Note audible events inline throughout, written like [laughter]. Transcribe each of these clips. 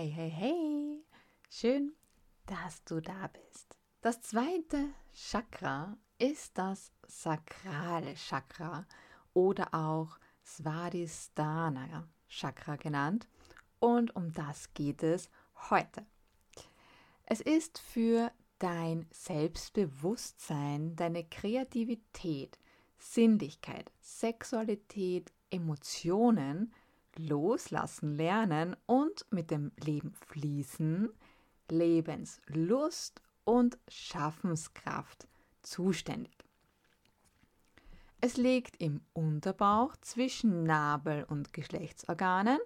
Hey, hey, hey! Schön, dass du da bist. Das zweite Chakra ist das sakrale Chakra oder auch Svadhisthana Chakra genannt. Und um das geht es heute. Es ist für dein Selbstbewusstsein, deine Kreativität, Sinnlichkeit, Sexualität, Emotionen, loslassen lernen und mit dem Leben fließen, Lebenslust und Schaffenskraft zuständig. Es liegt im Unterbauch zwischen Nabel und Geschlechtsorganen.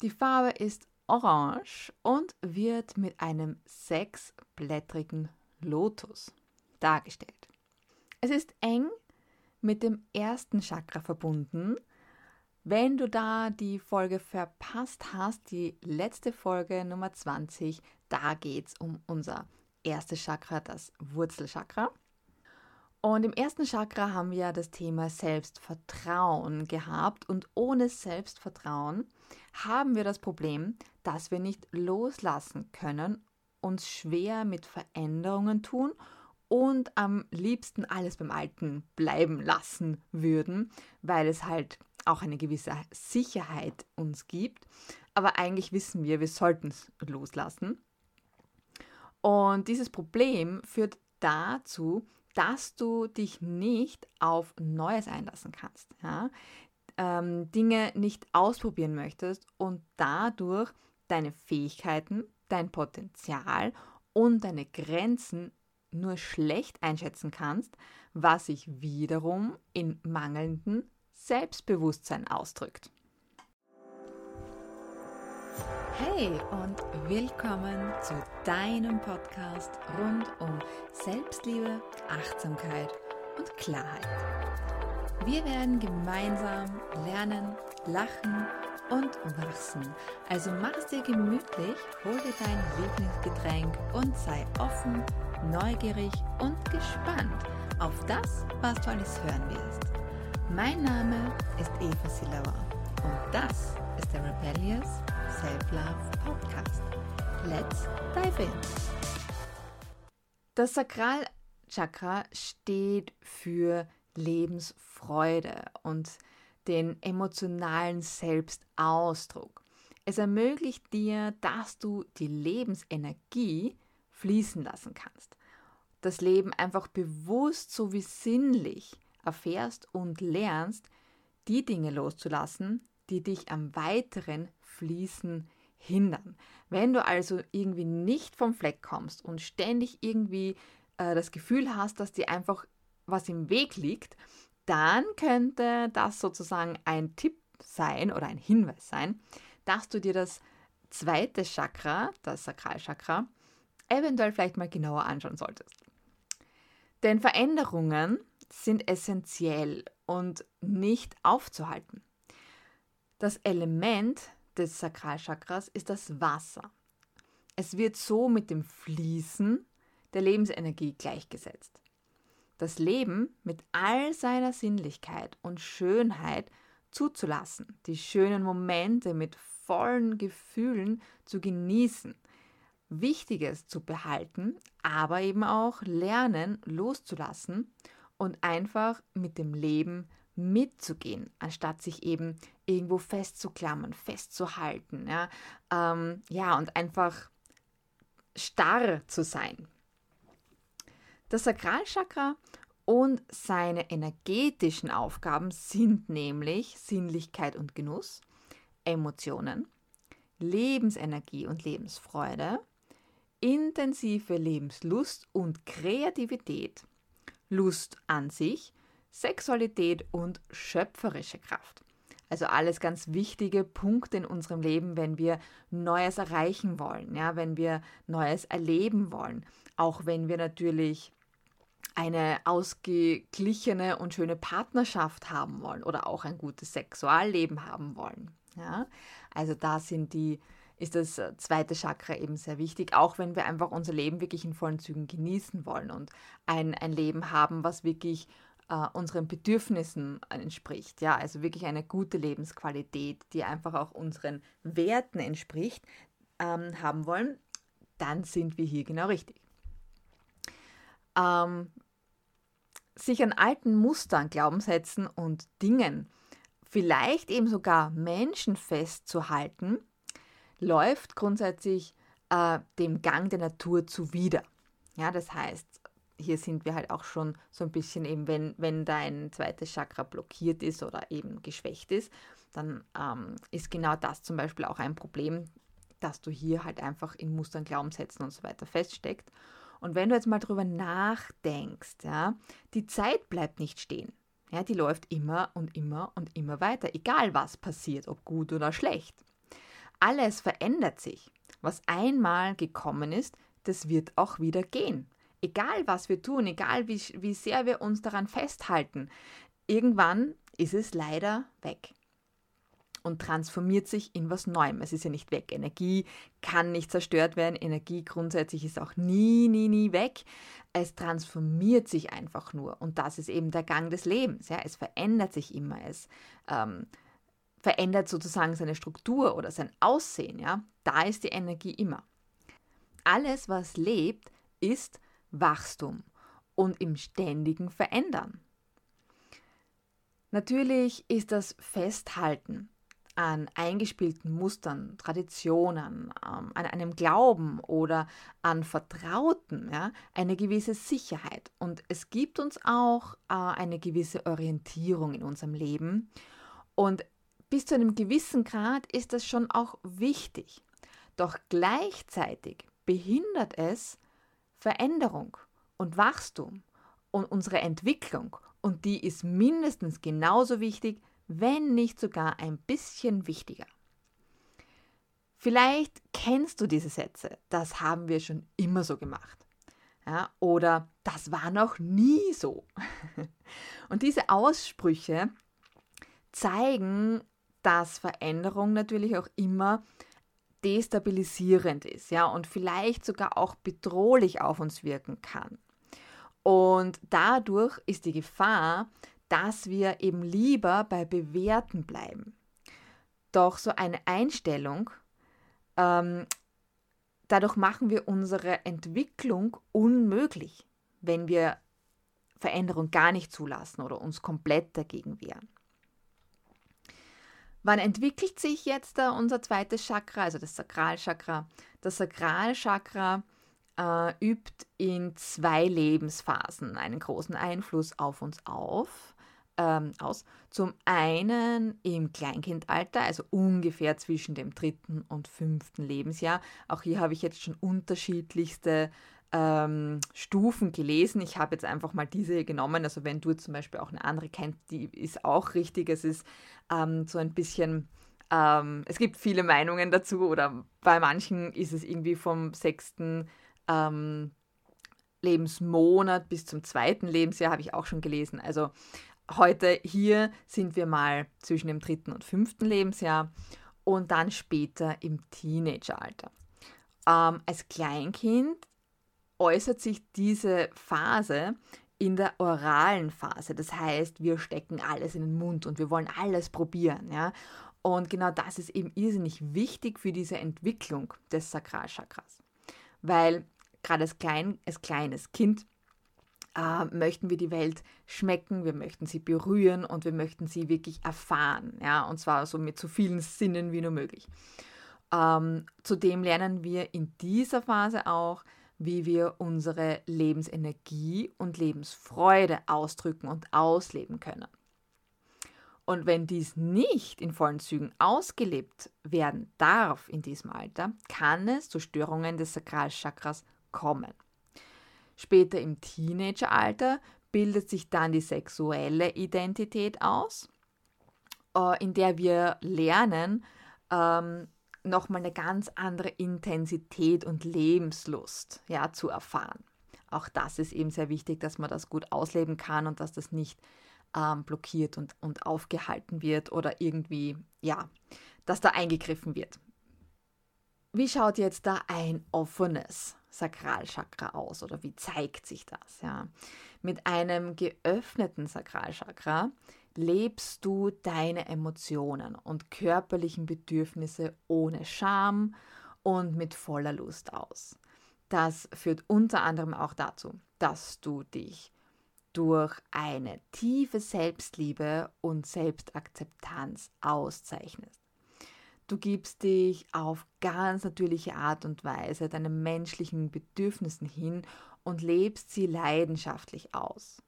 Die Farbe ist orange und wird mit einem sechsblättrigen Lotus dargestellt. Es ist eng mit dem ersten Chakra verbunden wenn du da die Folge verpasst hast, die letzte Folge Nummer 20, da geht es um unser erstes Chakra, das Wurzelchakra. Und im ersten Chakra haben wir das Thema Selbstvertrauen gehabt. Und ohne Selbstvertrauen haben wir das Problem, dass wir nicht loslassen können, uns schwer mit Veränderungen tun und am liebsten alles beim Alten bleiben lassen würden, weil es halt auch eine gewisse Sicherheit uns gibt. Aber eigentlich wissen wir, wir sollten es loslassen. Und dieses Problem führt dazu, dass du dich nicht auf Neues einlassen kannst. Ja? Ähm, Dinge nicht ausprobieren möchtest und dadurch deine Fähigkeiten, dein Potenzial und deine Grenzen nur schlecht einschätzen kannst, was sich wiederum in mangelnden Selbstbewusstsein ausdrückt. Hey und willkommen zu deinem Podcast rund um Selbstliebe, Achtsamkeit und Klarheit. Wir werden gemeinsam lernen, lachen und wachsen. Also mach es dir gemütlich, hol dir dein Lieblingsgetränk und sei offen, neugierig und gespannt auf das, was du alles hören wirst. Mein Name ist Eva Silauer und das ist der Rebellious Self-Love Podcast. Let's dive in! Das Sakralchakra steht für Lebensfreude und den emotionalen Selbstausdruck. Es ermöglicht dir, dass du die Lebensenergie fließen lassen kannst. Das Leben einfach bewusst sowie sinnlich erfährst und lernst, die Dinge loszulassen, die dich am weiteren Fließen hindern. Wenn du also irgendwie nicht vom Fleck kommst und ständig irgendwie äh, das Gefühl hast, dass dir einfach was im Weg liegt, dann könnte das sozusagen ein Tipp sein oder ein Hinweis sein, dass du dir das zweite Chakra, das Sakralchakra, eventuell vielleicht mal genauer anschauen solltest. Denn Veränderungen sind essentiell und nicht aufzuhalten. Das Element des Sakralchakras ist das Wasser. Es wird so mit dem Fließen der Lebensenergie gleichgesetzt. Das Leben mit all seiner Sinnlichkeit und Schönheit zuzulassen, die schönen Momente mit vollen Gefühlen zu genießen, Wichtiges zu behalten, aber eben auch lernen loszulassen und einfach mit dem Leben mitzugehen, anstatt sich eben irgendwo festzuklammern, festzuhalten. Ja, ähm, ja und einfach starr zu sein. Das Sakralchakra und seine energetischen Aufgaben sind nämlich Sinnlichkeit und Genuss, Emotionen, Lebensenergie und Lebensfreude, intensive Lebenslust und Kreativität, Lust an sich, Sexualität und schöpferische Kraft. Also alles ganz wichtige Punkte in unserem Leben, wenn wir Neues erreichen wollen, ja, wenn wir Neues erleben wollen, auch wenn wir natürlich eine ausgeglichene und schöne Partnerschaft haben wollen oder auch ein gutes Sexualleben haben wollen. Ja? Also da sind die ist das äh, zweite Chakra eben sehr wichtig, auch wenn wir einfach unser Leben wirklich in vollen Zügen genießen wollen und ein, ein Leben haben, was wirklich äh, unseren Bedürfnissen entspricht. Ja, also wirklich eine gute Lebensqualität, die einfach auch unseren Werten entspricht. ähm, haben wollen, dann sind wir hier genau richtig. Ähm, sich an alten Mustern, Glaubenssätzen und Dingen, vielleicht eben sogar Menschen festzuhalten, läuft grundsätzlich äh, dem Gang der Natur zuwider. Ja, das heißt, hier sind wir halt auch schon so ein bisschen eben, wenn, wenn dein zweites Chakra blockiert ist oder eben geschwächt ist, dann ähm, ist genau das zum Beispiel auch ein Problem, dass du hier halt einfach in Mustern, Glaubenssätzen und so weiter feststeckst. Und wenn du jetzt mal drüber nachdenkst, ja, die Zeit bleibt nicht stehen. Ja, die läuft immer und immer und immer weiter, egal was passiert, ob gut oder schlecht. Alles verändert sich. Was einmal gekommen ist, das wird auch wieder gehen. Egal was wir tun, egal wie, wie sehr wir uns daran festhalten, irgendwann ist es leider weg und transformiert sich in was Neuem. Es ist ja nicht weg. Energie kann nicht zerstört werden. Energie grundsätzlich ist auch nie, nie, nie weg. Es transformiert sich einfach nur. Und das ist eben der Gang des Lebens. Ja? Es verändert sich immer. Es ähm, verändert sozusagen seine Struktur oder sein Aussehen. Ja? Da ist die Energie immer. Alles, was lebt, ist Wachstum und im ständigen Verändern. Natürlich ist das Festhalten an eingespielten Mustern, Traditionen, ähm, an einem Glauben oder an Vertrauten ja, eine gewisse Sicherheit. Und es gibt uns auch äh, eine gewisse Orientierung in unserem Leben. Und bis zu einem gewissen Grad ist das schon auch wichtig. Doch gleichzeitig behindert es Veränderung und Wachstum und unsere Entwicklung. Und die ist mindestens genauso wichtig wenn nicht sogar ein bisschen wichtiger. Vielleicht kennst du diese Sätze, das haben wir schon immer so gemacht. Ja, oder das war noch nie so. [laughs] Und diese Aussprüche zeigen, dass Veränderung natürlich auch immer destabilisierend ist, ja, und vielleicht sogar auch bedrohlich auf uns wirken kann. Und dadurch ist die Gefahr, dass wir eben lieber bei Bewerten bleiben. Doch so eine Einstellung, ähm, dadurch machen wir unsere Entwicklung unmöglich, wenn wir Veränderung gar nicht zulassen oder uns komplett dagegen wehren. Wann entwickelt sich jetzt unser zweites Chakra, also das Sakralchakra? Das Sakralchakra äh, übt in zwei Lebensphasen einen großen Einfluss auf uns auf ähm, aus. Zum einen im Kleinkindalter, also ungefähr zwischen dem dritten und fünften Lebensjahr. Auch hier habe ich jetzt schon unterschiedlichste ähm, Stufen gelesen. Ich habe jetzt einfach mal diese genommen. Also wenn du zum Beispiel auch eine andere kennst, die ist auch richtig. Es ist ähm, so ein bisschen ähm, es gibt viele Meinungen dazu oder bei manchen ist es irgendwie vom sechsten ähm, Lebensmonat bis zum zweiten Lebensjahr, habe ich auch schon gelesen. Also heute hier sind wir mal zwischen dem dritten und fünften Lebensjahr und dann später im Teenageralter. Ähm, als Kleinkind äußert sich diese Phase in der oralen Phase. Das heißt, wir stecken alles in den Mund und wir wollen alles probieren. Ja? Und genau das ist eben irrsinnig wichtig für diese Entwicklung des Sakralchakras. Weil gerade als, klein, als kleines Kind äh, möchten wir die Welt schmecken, wir möchten sie berühren und wir möchten sie wirklich erfahren. Ja? Und zwar so mit so vielen Sinnen wie nur möglich. Ähm, zudem lernen wir in dieser Phase auch, wie wir unsere Lebensenergie und Lebensfreude ausdrücken und ausleben können. Und wenn dies nicht in vollen Zügen ausgelebt werden darf in diesem Alter, kann es zu Störungen des Sakralchakras kommen. Später im Teenageralter bildet sich dann die sexuelle Identität aus, äh, in der wir lernen, ähm, nochmal eine ganz andere Intensität und Lebenslust ja, zu erfahren. Auch das ist eben sehr wichtig, dass man das gut ausleben kann und dass das nicht ähm, blockiert und, und aufgehalten wird oder irgendwie, ja, dass da eingegriffen wird. Wie schaut jetzt da ein offenes Sakralchakra aus oder wie zeigt sich das? Ja? Mit einem geöffneten Sakralchakra lebst du deine Emotionen und körperlichen Bedürfnisse ohne Scham und mit voller Lust aus. Das führt unter anderem auch dazu, dass du dich durch eine tiefe Selbstliebe und Selbstakzeptanz auszeichnest. Du gibst dich auf ganz natürliche Art und Weise deinen menschlichen Bedürfnissen hin und lebst sie leidenschaftlich aus.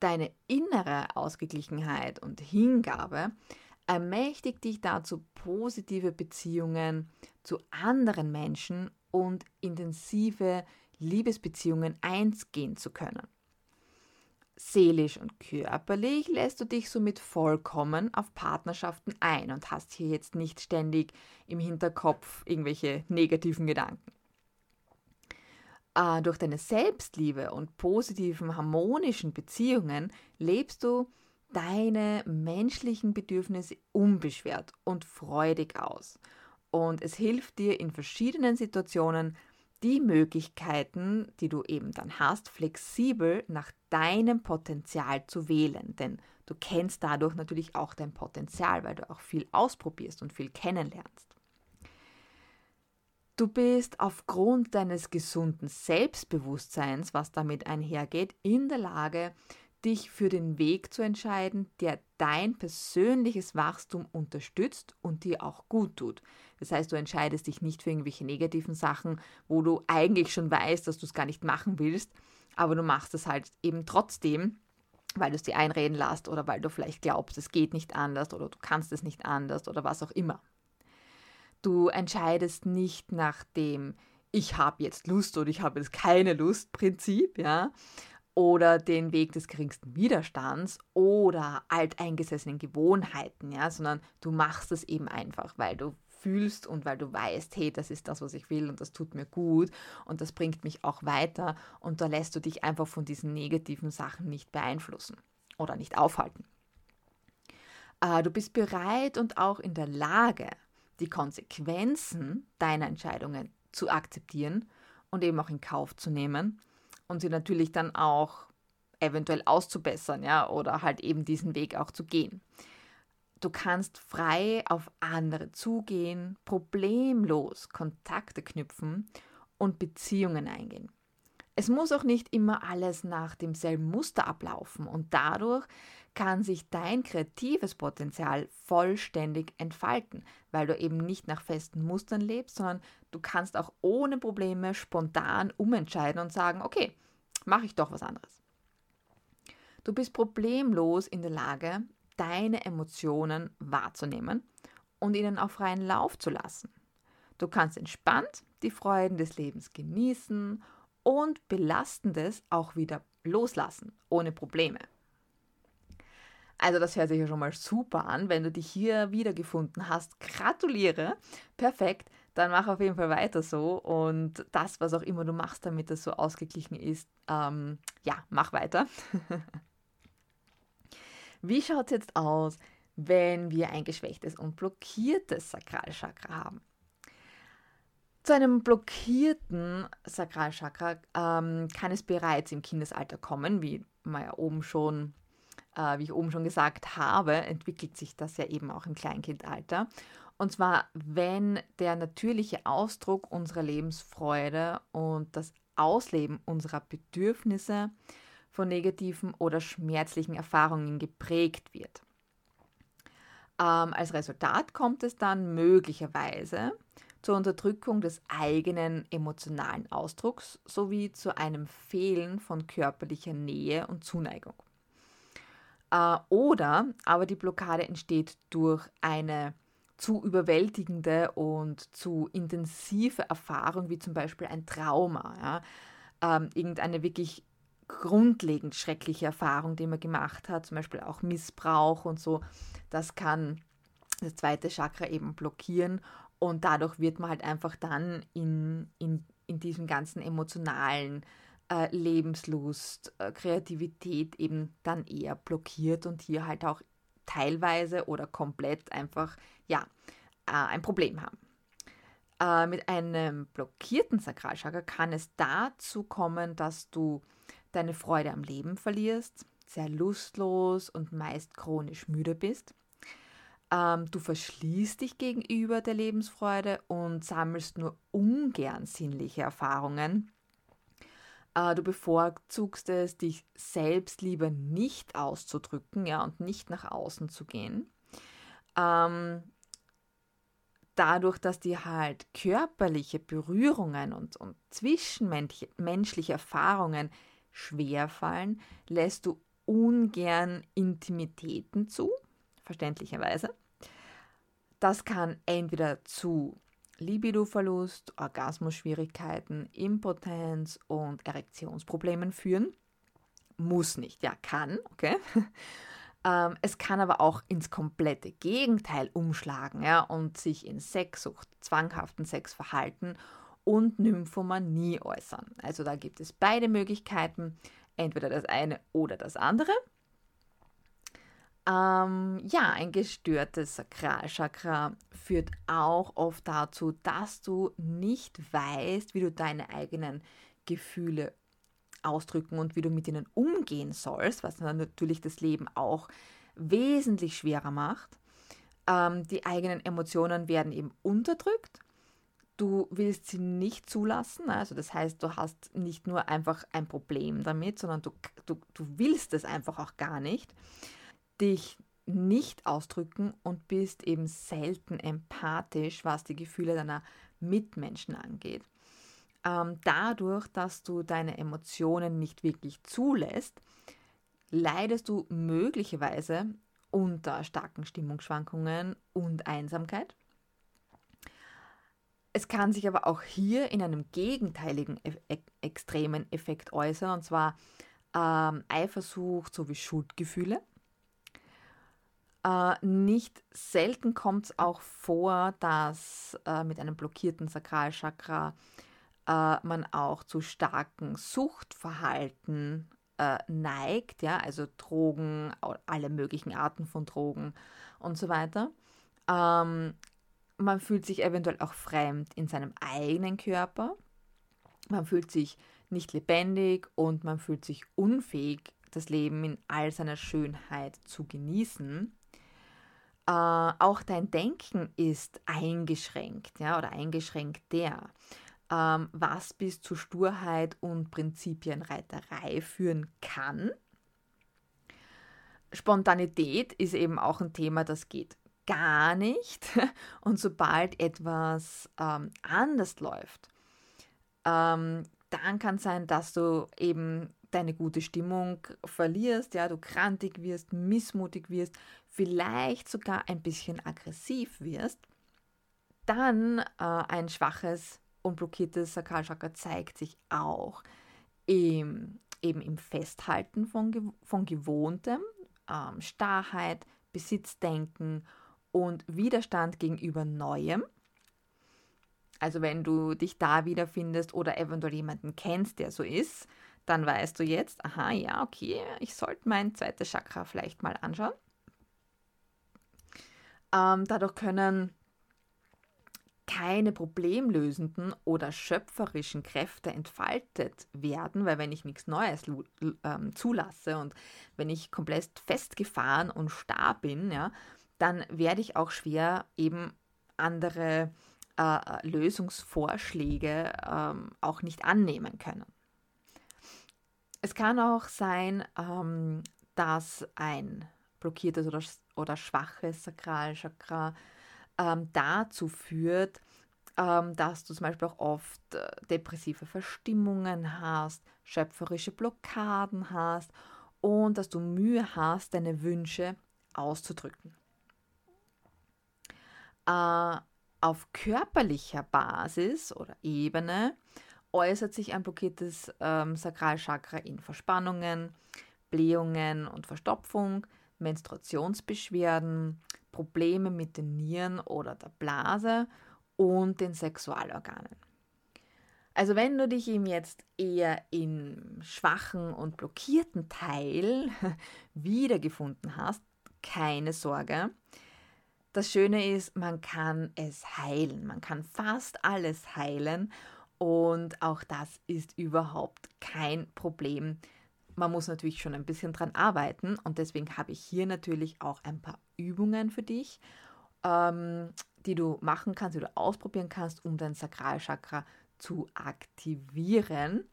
Deine innere Ausgeglichenheit und Hingabe ermächtigt dich dazu, positive Beziehungen zu anderen Menschen und intensive Liebesbeziehungen eingehen zu können. Seelisch und körperlich lässt du dich somit vollkommen auf Partnerschaften ein und hast hier jetzt nicht ständig im Hinterkopf irgendwelche negativen Gedanken. Äh, durch deine Selbstliebe und positiven, harmonischen Beziehungen lebst du deine menschlichen Bedürfnisse unbeschwert und freudig aus. Und es hilft dir in verschiedenen Situationen die Möglichkeiten, die du eben dann hast, flexibel nach deinem Potenzial zu wählen. Denn du kennst dadurch natürlich auch dein Potenzial, weil du auch viel ausprobierst und viel kennenlernst. Du bist aufgrund deines gesunden Selbstbewusstseins, was damit einhergeht, in der Lage, dich für den Weg zu entscheiden, der dein persönliches Wachstum unterstützt und dir auch gut tut. Das heißt, du entscheidest dich nicht für irgendwelche negativen Sachen, wo du eigentlich schon weißt, dass du es gar nicht machen willst, aber du machst es halt eben trotzdem, weil du es dir einreden lässt oder weil du vielleicht glaubst, es geht nicht anders oder du kannst es nicht anders oder was auch immer. Du entscheidest nicht nach dem ich habe jetzt Lust oder ich habe jetzt keine Lust Prinzip, ja, oder den Weg des geringsten Widerstands oder alteingesessenen Gewohnheiten, ja, sondern du machst es eben einfach, weil du fühlst und weil du weißt, hey, das ist das, was ich will und das tut mir gut und das bringt mich auch weiter und da lässt du dich einfach von diesen negativen Sachen nicht beeinflussen oder nicht aufhalten. Äh, du bist bereit und auch in der Lage, die Konsequenzen deiner Entscheidungen zu akzeptieren und eben auch in Kauf zu nehmen und sie natürlich dann auch eventuell auszubessern, ja, oder halt eben diesen Weg auch zu gehen. Du kannst frei auf andere zugehen, problemlos Kontakte knüpfen und Beziehungen eingehen. Es muss auch nicht immer alles nach demselben Muster ablaufen und dadurch kann sich dein kreatives Potenzial vollständig entfalten, weil du eben nicht nach festen Mustern lebst, sondern du kannst auch ohne Probleme spontan umentscheiden und sagen, okay, mache ich doch was anderes. Du bist problemlos in der Lage, deine Emotionen wahrzunehmen und ihnen auf freien Lauf zu lassen. Du kannst entspannt die Freuden des Lebens genießen und Belastendes auch wieder loslassen, ohne Probleme. Also das hört sich ja schon mal super an. Wenn du dich hier wiedergefunden hast, gratuliere. Perfekt. Dann mach auf jeden Fall weiter so. Und das, was auch immer du machst, damit das so ausgeglichen ist, ähm, ja, mach weiter. [laughs] Wie schaut es jetzt aus, wenn wir ein geschwächtes und blockiertes Sakralchakra haben? Zu einem blockierten Sakralchakra ähm, kann es bereits im Kindesalter kommen, wie man ja oben schon äh, wie ich oben schon gesagt habe, entwickelt sich das ja eben auch im Kleinkindalter. Und zwar, wenn der natürliche Ausdruck unserer Lebensfreude und das Ausleben unserer Bedürfnisse von negativen oder schmerzlichen Erfahrungen geprägt wird. Ähm, als Resultat kommt es dann möglicherweise zur Unterdrückung des eigenen emotionalen Ausdrucks sowie zu einem Fehlen von körperlicher Nähe und Zuneigung. Äh, oder aber die Blockade entsteht durch eine zu überwältigende und zu intensive Erfahrung, wie zum Beispiel ein Trauma, ja? ähm, irgendeine wirklich grundlegend schreckliche Erfahrung, die man gemacht hat, zum Beispiel auch Missbrauch und so, das kann das zweite Chakra eben blockieren und dadurch wird man halt einfach dann in, in, in diesem ganzen emotionalen äh, Lebenslust, äh, Kreativität eben dann eher blockiert und hier halt auch teilweise oder komplett einfach ja äh, ein Problem haben. Äh, mit einem blockierten Sakralchakra kann es dazu kommen, dass du deine Freude am Leben verlierst, sehr lustlos und meist chronisch müde bist. Ähm, du verschließt dich gegenüber der Lebensfreude und sammelst nur ungern sinnliche Erfahrungen. Äh, du bevorzugst es, dich selbst lieber nicht auszudrücken ja, und nicht nach außen zu gehen. Ähm, dadurch, dass dir halt körperliche Berührungen und, und zwischenmenschliche Erfahrungen schwerfallen, lässt du ungern Intimitäten zu, verständlicherweise. Das kann entweder zu Libidoverlust, Orgasmusschwierigkeiten, Impotenz und Erektionsproblemen führen. Muss nicht, ja, kann, okay. [laughs] Ähm, es kann aber auch ins komplette Gegenteil umschlagen ja, und sich in Sexsucht, zwanghaften Sexverhalten und Nymphomanie äußern. Also da gibt es beide Möglichkeiten, entweder das eine oder das andere. Ähm, ja, ein gestörtes Sakralchakra führt auch oft dazu, dass du nicht weißt, wie du deine eigenen Gefühle ausdrücken und wie du mit ihnen umgehen sollst, was natürlich das Leben auch wesentlich schwerer macht. Ähm, die eigenen Emotionen werden eben unterdrückt. Du willst sie nicht zulassen, also das heißt, du hast nicht nur einfach ein Problem damit, sondern du, du, du willst es einfach auch gar nicht. Dich nicht ausdrücken und bist eben selten empathisch, was die Gefühle deiner Mitmenschen angeht ähm, dadurch, dass du deine Emotionen nicht wirklich zulässt, leidest du möglicherweise unter starken Stimmungsschwankungen und Einsamkeit. Es kann sich aber auch hier in einem gegenteiligen e extremen Effekt äußern, und zwar ähm, Eifersucht sowie Schuldgefühle. Äh, nicht selten kommt es auch vor, dass äh, mit einem blockierten Sakralchakra äh, man auch zu starken Suchtverhalten äh, neigt, ja, also Drogen, alle möglichen Arten von Drogen und so weiter. Ähm, man fühlt sich eventuell auch fremd in seinem eigenen Körper. Man fühlt sich nicht lebendig und man fühlt sich unfähig, das Leben in all seiner Schönheit zu genießen. Äh, auch dein Denken ist eingeschränkt, ja, oder eingeschränkt der ähm, was bis zu Sturheit und Prinzipienreiterei führen kann. Spontanität ist eben auch ein Thema, das geht gar nicht. [laughs] Und sobald etwas ähm, anders läuft, ähm, dann kann es sein, dass du eben deine gute Stimmung verlierst, ja, du krantig wirst, missmutig wirst, vielleicht sogar ein bisschen aggressiv wirst, dann äh, ein schwaches und blockiertes Sakralchakra zeigt sich auch im, eben im Festhalten von, von Gewohntem, ähm, Starrheit, Besitzdenken und Widerstand gegenüber Neuem. Also wenn du dich da wiederfindest oder eventuell jemanden kennst, der so ist, dann weißt du jetzt, aha, ja, okay, ich sollte mein zweites Chakra vielleicht mal anschauen. Ähm, dadurch können keine problemlösenden oder schöpferischen Kräfte entfaltet werden, weil wenn ich nichts Neues ähm, zulasse und wenn ich komplett festgefahren und starr bin, ja, dann werde ich auch schwer eben andere äh, Lösungsvorschläge ähm, auch nicht annehmen können. Es kann auch sein, ähm, dass ein blockiertes oder, oder schwaches Sakralchakra ähm, dazu führt, ähm, dass du zum Beispiel auch oft äh, depressive Verstimmungen hast, schöpferische Blockaden hast und dass du Mühe hast, deine Wünsche auszudrücken. Äh, auf körperlicher Basis oder Ebene äußert sich ein blockiertes ähm, Sakralchakra in Verspannungen, Blähungen und Verstopfung, Menstruationsbeschwerden, Probleme mit den Nieren oder der Blase und den Sexualorganen. Also wenn du dich ihm jetzt eher im schwachen und blockierten Teil [laughs] wiedergefunden hast, keine Sorge. Das Schöne ist, man kann es heilen. Man kann fast alles heilen und auch das ist überhaupt kein Problem. Man muss natürlich schon ein bisschen dran arbeiten und deswegen habe ich hier natürlich auch ein paar Übungen für dich, ähm, die du machen kannst, die du ausprobieren kannst, um dein Sakralchakra zu aktivieren,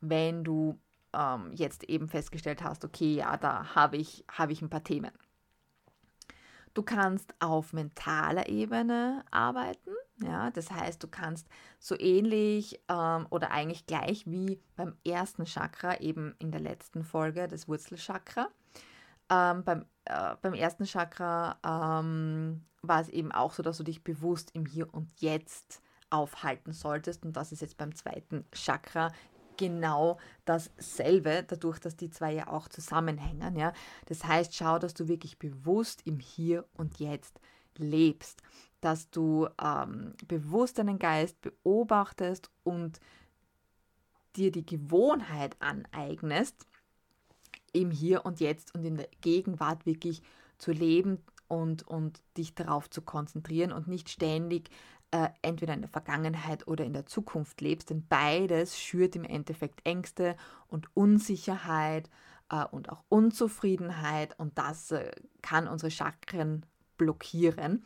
wenn du ähm, jetzt eben festgestellt hast, okay, ja, da habe ich, hab ich ein paar Themen. Du kannst auf mentaler Ebene arbeiten. Ja, das heißt, du kannst so ähnlich ähm, oder eigentlich gleich wie beim ersten Chakra, eben in der letzten Folge, das Wurzelchakra. Ähm, beim, äh, beim ersten Chakra ähm, war es eben auch so, dass du dich bewusst im Hier und Jetzt aufhalten solltest. Und das ist jetzt beim zweiten Chakra genau dasselbe, dadurch, dass die zwei ja auch zusammenhängen. Ja? Das heißt, schau, dass du wirklich bewusst im Hier und Jetzt lebst, dass du ähm, bewusst deinen Geist beobachtest und dir die Gewohnheit aneignest, im Hier und Jetzt und in der Gegenwart wirklich zu leben und, und dich darauf zu konzentrieren und nicht ständig äh, entweder in der Vergangenheit oder in der Zukunft lebst, denn beides schürt im Endeffekt Ängste und Unsicherheit äh, und auch Unzufriedenheit und das äh, kann unsere Chakren blockieren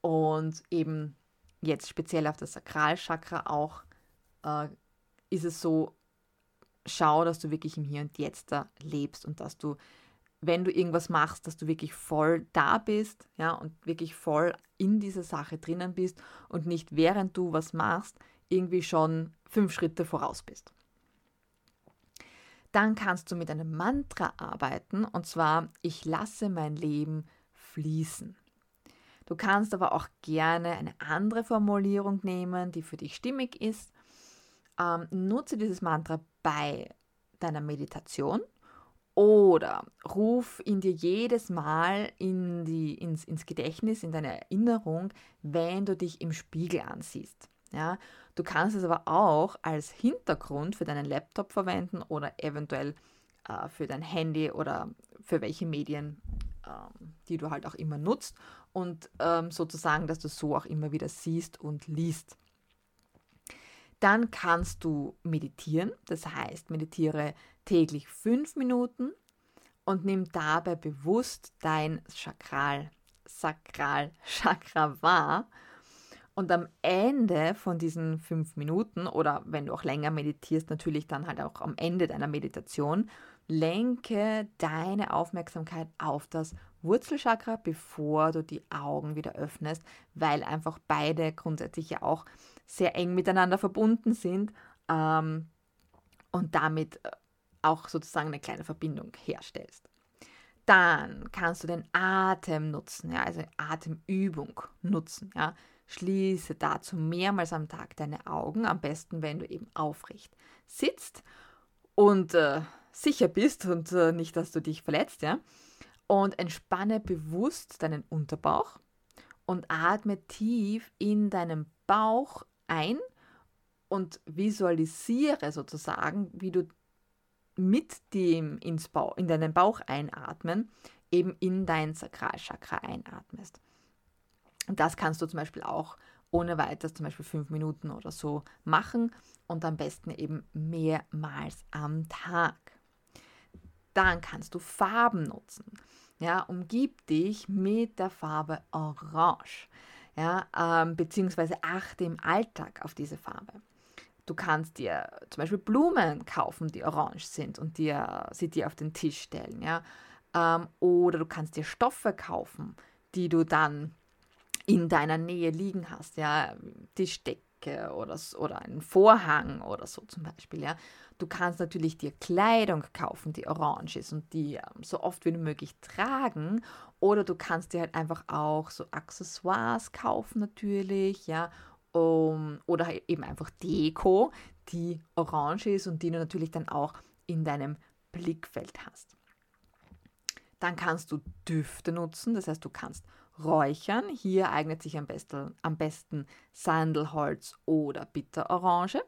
und eben jetzt speziell auf das Sakralchakra auch äh, ist es so, schau, dass du wirklich im Hier und Jetzt da lebst und dass du wenn du irgendwas machst, dass du wirklich voll da bist, ja, und wirklich voll in dieser Sache drinnen bist und nicht während du was machst, irgendwie schon fünf Schritte voraus bist. Dann kannst du mit einem Mantra arbeiten und zwar, ich lasse mein Leben fließen. Du kannst aber auch gerne eine andere Formulierung nehmen, die für dich stimmig ist. Ähm, nutze dieses Mantra bei deiner Meditation oder ruf ihn dir jedes Mal in die, ins, ins Gedächtnis, in deine Erinnerung, wenn du dich im Spiegel ansiehst. Ja, du kannst es aber auch als Hintergrund für deinen Laptop verwenden oder eventuell äh, für dein Handy oder für welche Medien, ähm, die du halt auch immer nutzt und ähm, sozusagen, dass du so auch immer wieder siehst und liest. Dann kannst du meditieren, das heißt, meditiere täglich fünf Minuten und nimm dabei bewusst dein Chakral, Sakralchakra wahr. Und am Ende von diesen fünf Minuten oder wenn du auch länger meditierst, natürlich dann halt auch am Ende deiner Meditation, lenke deine Aufmerksamkeit auf das Wurzelchakra, bevor du die Augen wieder öffnest, weil einfach beide grundsätzlich ja auch sehr eng miteinander verbunden sind ähm, und damit äh, auch sozusagen eine kleine Verbindung herstellst. Dann kannst du den Atem nutzen, ja, also Atemübung nutzen. Ja. Schließe dazu mehrmals am Tag deine Augen, am besten, wenn du eben aufrecht sitzt und äh, sicher bist und äh, nicht, dass du dich verletzt, ja. Und entspanne bewusst deinen Unterbauch und atme tief in deinen Bauch ein und visualisiere sozusagen, wie du mit dem ins Bauch, in deinen Bauch einatmen, eben in dein Sakralchakra einatmest. Und das kannst du zum Beispiel auch ohne weiteres, zum Beispiel fünf Minuten oder so machen und am besten eben mehrmals am Tag. Dann kannst du Farben nutzen. Ja, umgib dich mit der Farbe Orange ja, ähm, beziehungsweise achte im Alltag auf diese Farbe. Du kannst dir zum Beispiel Blumen kaufen, die orange sind und dir, sie dir auf den Tisch stellen. Ja? Ähm, oder du kannst dir Stoffe kaufen, die du dann in deiner Nähe liegen hast. Ja? Die Stecke oder, oder einen Vorhang oder so zum Beispiel. Ja? Du kannst natürlich dir Kleidung kaufen, die orange ist und die ähm, so oft wie möglich tragen oder du kannst dir halt einfach auch so Accessoires kaufen natürlich, ja. Um, oder eben einfach Deko, die orange ist und die du natürlich dann auch in deinem Blickfeld hast. Dann kannst du Düfte nutzen, das heißt, du kannst räuchern. Hier eignet sich am besten, am besten Sandelholz oder Bitterorange.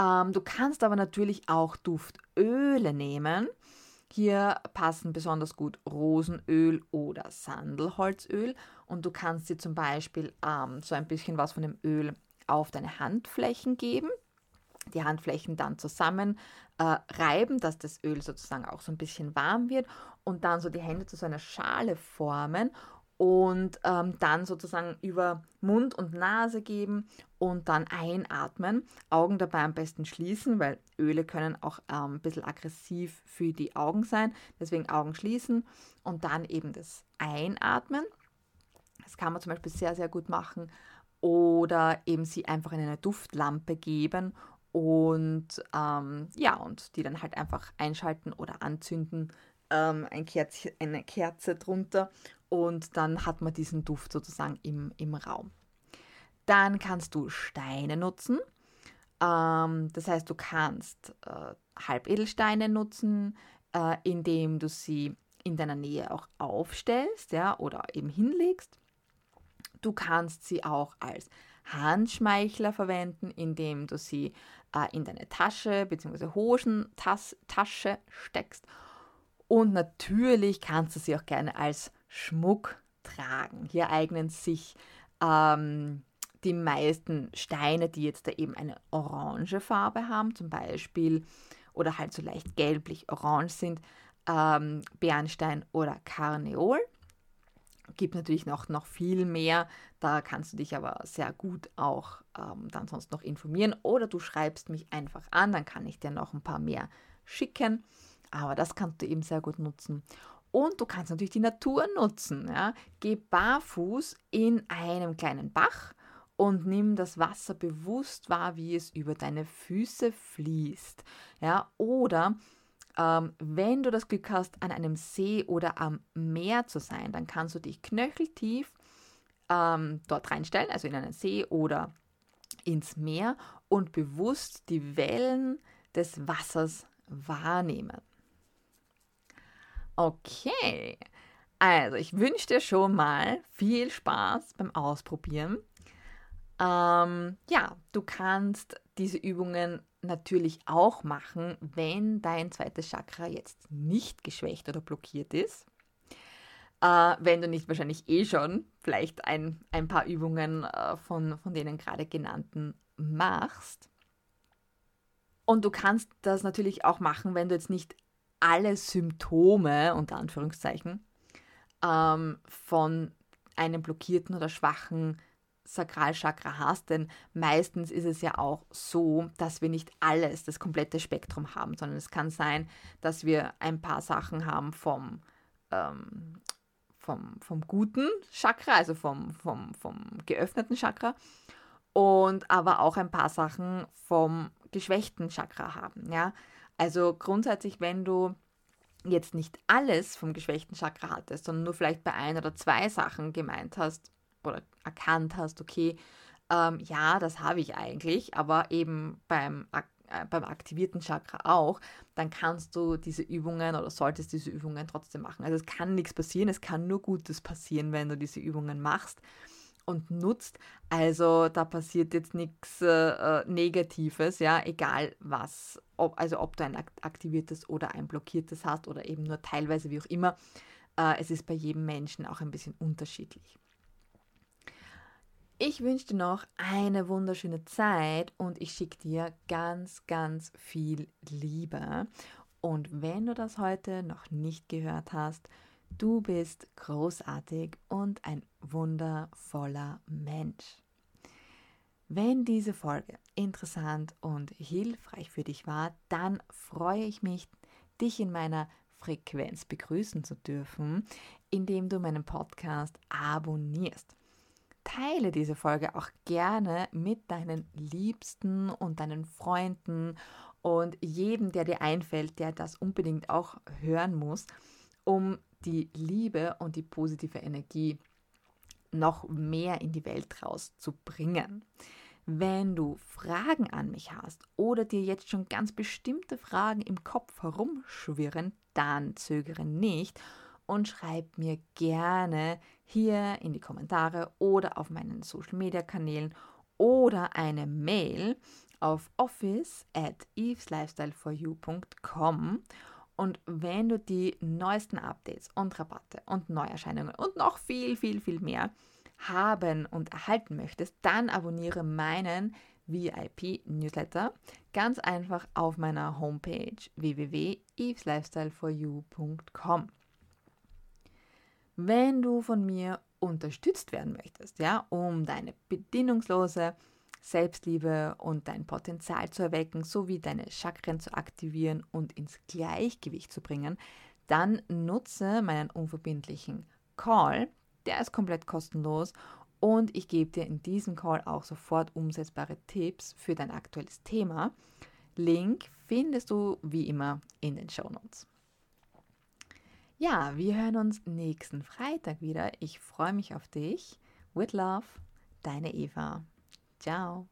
Ähm, du kannst aber natürlich auch Duftöle nehmen. Hier passen besonders gut Rosenöl oder Sandelholzöl und du kannst dir zum Beispiel ähm, so ein bisschen was von dem Öl auf deine Handflächen geben. Die Handflächen dann zusammen äh, reiben, dass das Öl sozusagen auch so ein bisschen warm wird und dann so die Hände zu so einer Schale formen und ähm, dann sozusagen über Mund und Nase geben und dann einatmen. Augen dabei am besten schließen, weil Öle können auch ähm, ein bisschen aggressiv für die Augen sein. Deswegen Augen schließen und dann eben das Einatmen. Das kann man zum Beispiel sehr, sehr gut machen. Oder eben sie einfach in eine Duftlampe geben und ähm, ja, und die dann halt einfach einschalten oder anzünden. Ähm, ein Kerz, eine Kerze drunter und dann hat man diesen Duft sozusagen im, im Raum. Dann kannst du Steine nutzen. Ähm, das heißt, du kannst äh, Halbedelsteine nutzen, äh, indem du sie in deiner Nähe auch aufstellst ja, oder eben hinlegst. Du kannst sie auch als Handschmeichler verwenden, indem du sie äh, in deine Tasche bzw. Hosentasche steckst. Und natürlich kannst du sie auch gerne als Schmuck tragen. Hier eignen sich ähm, die meisten Steine, die jetzt da eben eine orange Farbe haben, zum Beispiel, oder halt so leicht gelblich-orange sind, ähm, Bernstein oder Karneol. Gibt natürlich noch, noch viel mehr, da kannst du dich aber sehr gut auch ähm, dann sonst noch informieren oder du schreibst mich einfach an, dann kann ich dir noch ein paar mehr schicken. Aber das kannst du eben sehr gut nutzen. Und du kannst natürlich die Natur nutzen. Ja? Geh barfuß in einem kleinen Bach und nimm das Wasser bewusst wahr, wie es über deine Füße fließt. Ja? Oder ähm, wenn du das Glück hast, an einem See oder am Meer zu sein, dann kannst du dich knöcheltief ähm, dort reinstellen, also in einen See oder ins Meer und bewusst die Wellen des Wassers wahrnehmen. Okay, also ich wünsche dir schon mal viel Spaß beim Ausprobieren. Ähm, ja, du kannst diese Übungen natürlich auch machen, wenn dein zweites Chakra jetzt nicht geschwächt oder blockiert ist. Äh, wenn du nicht wahrscheinlich eh schon vielleicht ein, ein paar Übungen äh, von, von denen gerade genannten machst. Und du kannst das natürlich auch machen, wenn du jetzt nicht alle Symptome, unter Anführungszeichen, ähm, von einem blockierten oder schwachen Sakralchakra hast, denn meistens ist es ja auch so, dass wir nicht alles, das komplette Spektrum haben, sondern es kann sein, dass wir ein paar Sachen haben vom, ähm, vom, vom guten Chakra, also vom, vom, vom geöffneten Chakra und aber auch ein paar Sachen vom geschwächten Chakra haben, ja. Also grundsätzlich, wenn du jetzt nicht alles vom geschwächten Chakra hattest, sondern nur vielleicht bei ein oder zwei Sachen gemeint hast oder erkannt hast, okay, ähm, ja, das habe ich eigentlich, aber eben beim, äh, beim aktivierten Chakra auch, dann kannst du diese Übungen oder solltest diese Übungen trotzdem machen. Also es kann nichts passieren, es kann nur Gutes passieren, wenn du diese Übungen machst und nutzt. Also da passiert jetzt nichts äh, äh, Negatives, ja, egal was, ob, also ob du ein aktiviertes oder ein blockiertes hast oder eben nur teilweise, wie auch immer. Äh, es ist bei jedem Menschen auch ein bisschen unterschiedlich. Ich wünsche dir noch eine wunderschöne Zeit und ich schicke dir ganz, ganz viel Liebe. Und wenn du das heute noch nicht gehört hast, Du bist großartig und ein wundervoller Mensch. Wenn diese Folge interessant und hilfreich für dich war, dann freue ich mich, dich in meiner Frequenz begrüßen zu dürfen, indem du meinen Podcast abonnierst. Teile diese Folge auch gerne mit deinen Liebsten und deinen Freunden und jedem, der dir einfällt, der das unbedingt auch hören muss, um die Liebe und die positive Energie noch mehr in die Welt rauszubringen. Wenn du Fragen an mich hast oder dir jetzt schon ganz bestimmte Fragen im Kopf herumschwirren, dann zögere nicht und schreib mir gerne hier in die Kommentare oder auf meinen Social Media Kanälen oder eine Mail auf office at eveslifestyleforyou.com und wenn du die neuesten Updates und Rabatte und Neuerscheinungen und noch viel, viel, viel mehr haben und erhalten möchtest, dann abonniere meinen VIP-Newsletter ganz einfach auf meiner Homepage www.eveslifestyleforyou.com. Wenn du von mir unterstützt werden möchtest, ja, um deine bedingungslose Selbstliebe und dein Potenzial zu erwecken, sowie deine Chakren zu aktivieren und ins Gleichgewicht zu bringen, dann nutze meinen unverbindlichen Call. Der ist komplett kostenlos und ich gebe dir in diesem Call auch sofort umsetzbare Tipps für dein aktuelles Thema. Link findest du wie immer in den Show Notes. Ja, wir hören uns nächsten Freitag wieder. Ich freue mich auf dich. With love, deine Eva. Ciao.